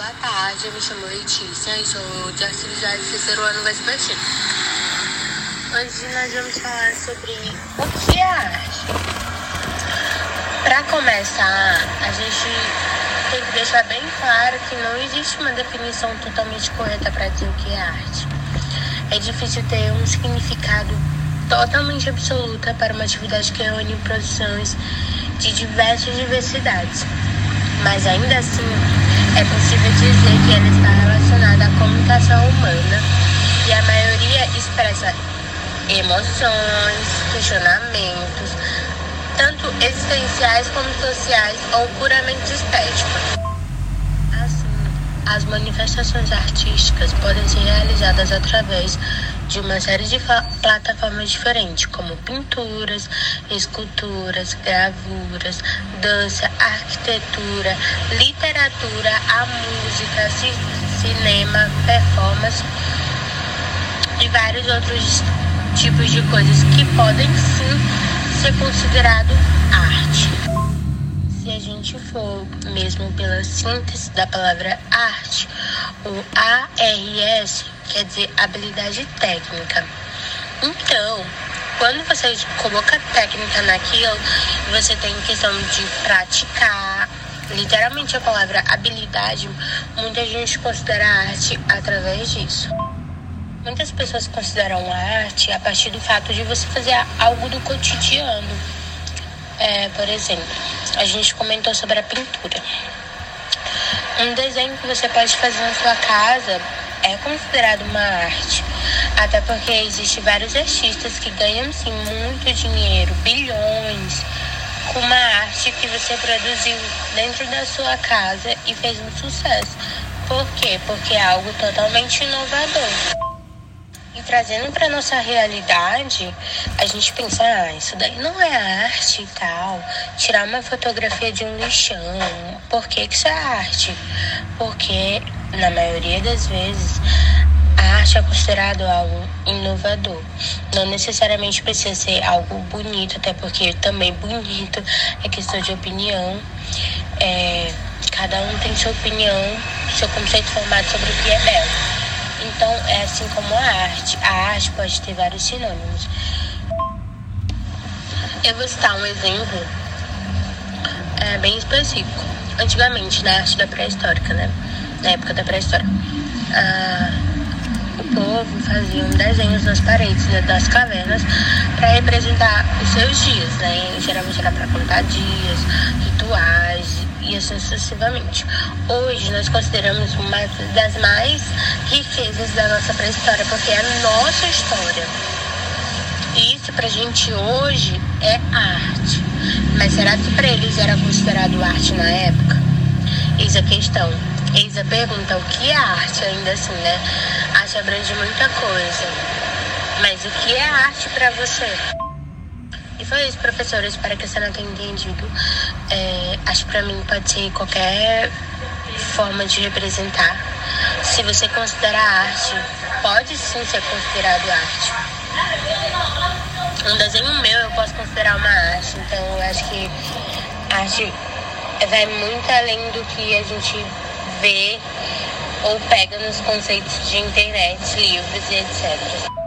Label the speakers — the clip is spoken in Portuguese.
Speaker 1: Boa tarde, eu me chamo Letícia e sou de atividade terceiro ano vespertino. Hoje nós vamos falar sobre o que é arte. Para começar, a gente tem que deixar bem claro que não existe uma definição totalmente correta para dizer o que é arte. É difícil ter um significado totalmente absoluta para uma atividade que reúne produções de diversas diversidades. Mas ainda assim, é possível dizer que ela está relacionada à comunicação humana e a maioria expressa emoções, questionamentos, tanto existenciais como sociais ou puramente estéticos. As manifestações artísticas podem ser realizadas através de uma série de plataformas diferentes, como pinturas, esculturas, gravuras, dança, arquitetura, literatura, a música, ci cinema, performance e vários outros tipos de coisas que podem sim ser considerado arte. Se a gente for mesmo pela síntese da palavra arte, o ARS quer dizer habilidade técnica. Então, quando você coloca técnica naquilo, você tem questão de praticar. Literalmente a palavra habilidade, muita gente considera arte através disso. Muitas pessoas consideram arte a partir do fato de você fazer algo do cotidiano. É, por exemplo, a gente comentou sobre a pintura. Um desenho que você pode fazer na sua casa é considerado uma arte. Até porque existem vários artistas que ganham sim muito dinheiro, bilhões, com uma arte que você produziu dentro da sua casa e fez um sucesso. Por quê? Porque é algo totalmente inovador. E trazendo para nossa realidade, a gente pensa, ah, isso daí não é arte e tal. Tirar uma fotografia de um lixão, por que, que isso é arte? Porque, na maioria das vezes, a arte é considerado algo inovador. Não necessariamente precisa ser algo bonito, até porque também bonito é questão de opinião. É, cada um tem sua opinião, seu conceito formado sobre o que é belo. Então, é assim como a arte. A arte pode ter vários sinônimos. Eu vou citar um exemplo é, bem específico. Antigamente, na arte da pré-histórica, né? Na época da pré-história, ah, o povo fazia desenhos nas paredes né, das cavernas para representar os seus dias, né? Geralmente era para contar dias, rituais e sucessivamente. Hoje nós consideramos uma das mais riquezas da nossa pré-história, porque é a nossa história. Isso pra gente hoje é arte. Mas será que para eles era considerado arte na época? Eis a questão. Eis a pergunta, o que é arte ainda assim, né? Arte abrange muita coisa. Mas o que é arte para você? E foi isso, professor. Eu espero que você não tenha entendido. É, acho que pra mim pode ser qualquer forma de representar. Se você considera arte, pode sim ser considerado arte. Um desenho meu eu posso considerar uma arte. Então eu acho que arte vai muito além do que a gente vê ou pega nos conceitos de internet, livros e etc.